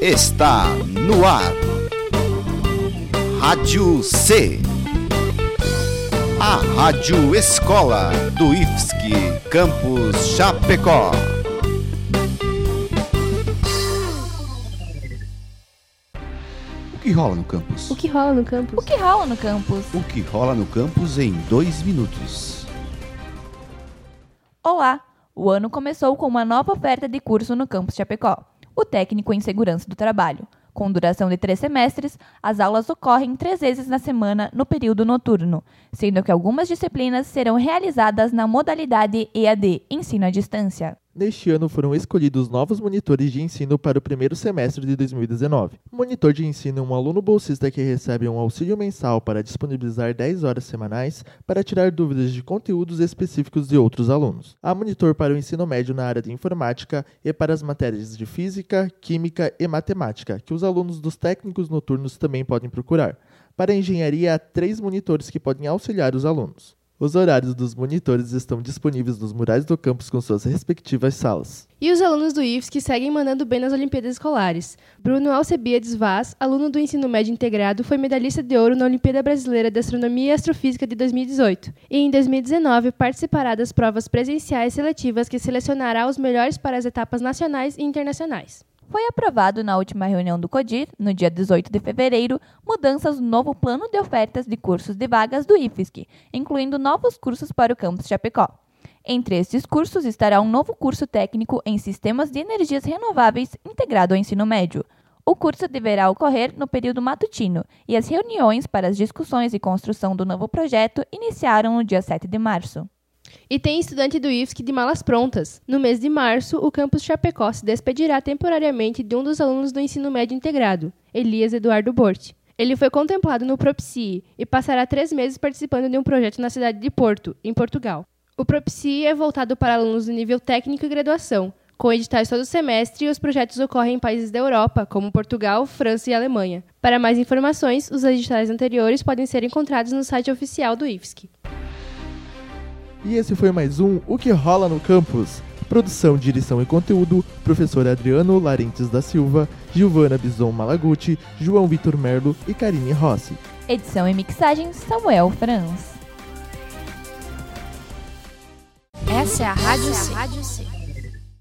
está no ar. Rádio C. A Rádio Escola do IFSC Campus Chapecó. O que rola no campus? O que rola no campus? O que rola no campus? O que rola no campus em dois minutos. Olá! O ano começou com uma nova oferta de curso no campus Chapecó, o técnico em segurança do trabalho. Com duração de três semestres, as aulas ocorrem três vezes na semana no período noturno, sendo que algumas disciplinas serão realizadas na modalidade EAD, ensino à distância. Neste ano foram escolhidos novos monitores de ensino para o primeiro semestre de 2019. O monitor de ensino é um aluno bolsista que recebe um auxílio mensal para disponibilizar 10 horas semanais para tirar dúvidas de conteúdos específicos de outros alunos. Há monitor para o ensino médio na área de informática e para as matérias de física, química e matemática, que os alunos dos técnicos noturnos também podem procurar. Para a engenharia, há três monitores que podem auxiliar os alunos. Os horários dos monitores estão disponíveis nos murais do campus com suas respectivas salas. E os alunos do IFSC seguem mandando bem nas Olimpíadas Escolares. Bruno Alcebiades Vaz, aluno do ensino médio integrado, foi medalhista de ouro na Olimpíada Brasileira de Astronomia e Astrofísica de 2018. E em 2019 participará das provas presenciais seletivas que selecionará os melhores para as etapas nacionais e internacionais. Foi aprovado na última reunião do CODIR, no dia 18 de fevereiro, mudanças no novo plano de ofertas de cursos de vagas do IFSC, incluindo novos cursos para o campus Chapecó. Entre estes cursos estará um novo curso técnico em Sistemas de Energias Renováveis integrado ao ensino médio. O curso deverá ocorrer no período matutino e as reuniões para as discussões e construção do novo projeto iniciaram no dia 7 de março. E tem estudante do IFSC de malas prontas. No mês de março, o campus Chapecó se despedirá temporariamente de um dos alunos do ensino médio integrado, Elias Eduardo Bort. Ele foi contemplado no Propci e passará três meses participando de um projeto na cidade de Porto, em Portugal. O Propci é voltado para alunos do nível técnico e graduação, com editais todo semestre e os projetos ocorrem em países da Europa, como Portugal, França e Alemanha. Para mais informações, os editais anteriores podem ser encontrados no site oficial do IFSC. E esse foi mais um O que rola no campus. Produção, direção e conteúdo: professor Adriano Larentes da Silva, Giovana Bison Malaguti, João Vitor Merlo e Karine Rossi. Edição e mixagem Samuel Franz. Essa é a Rádio C.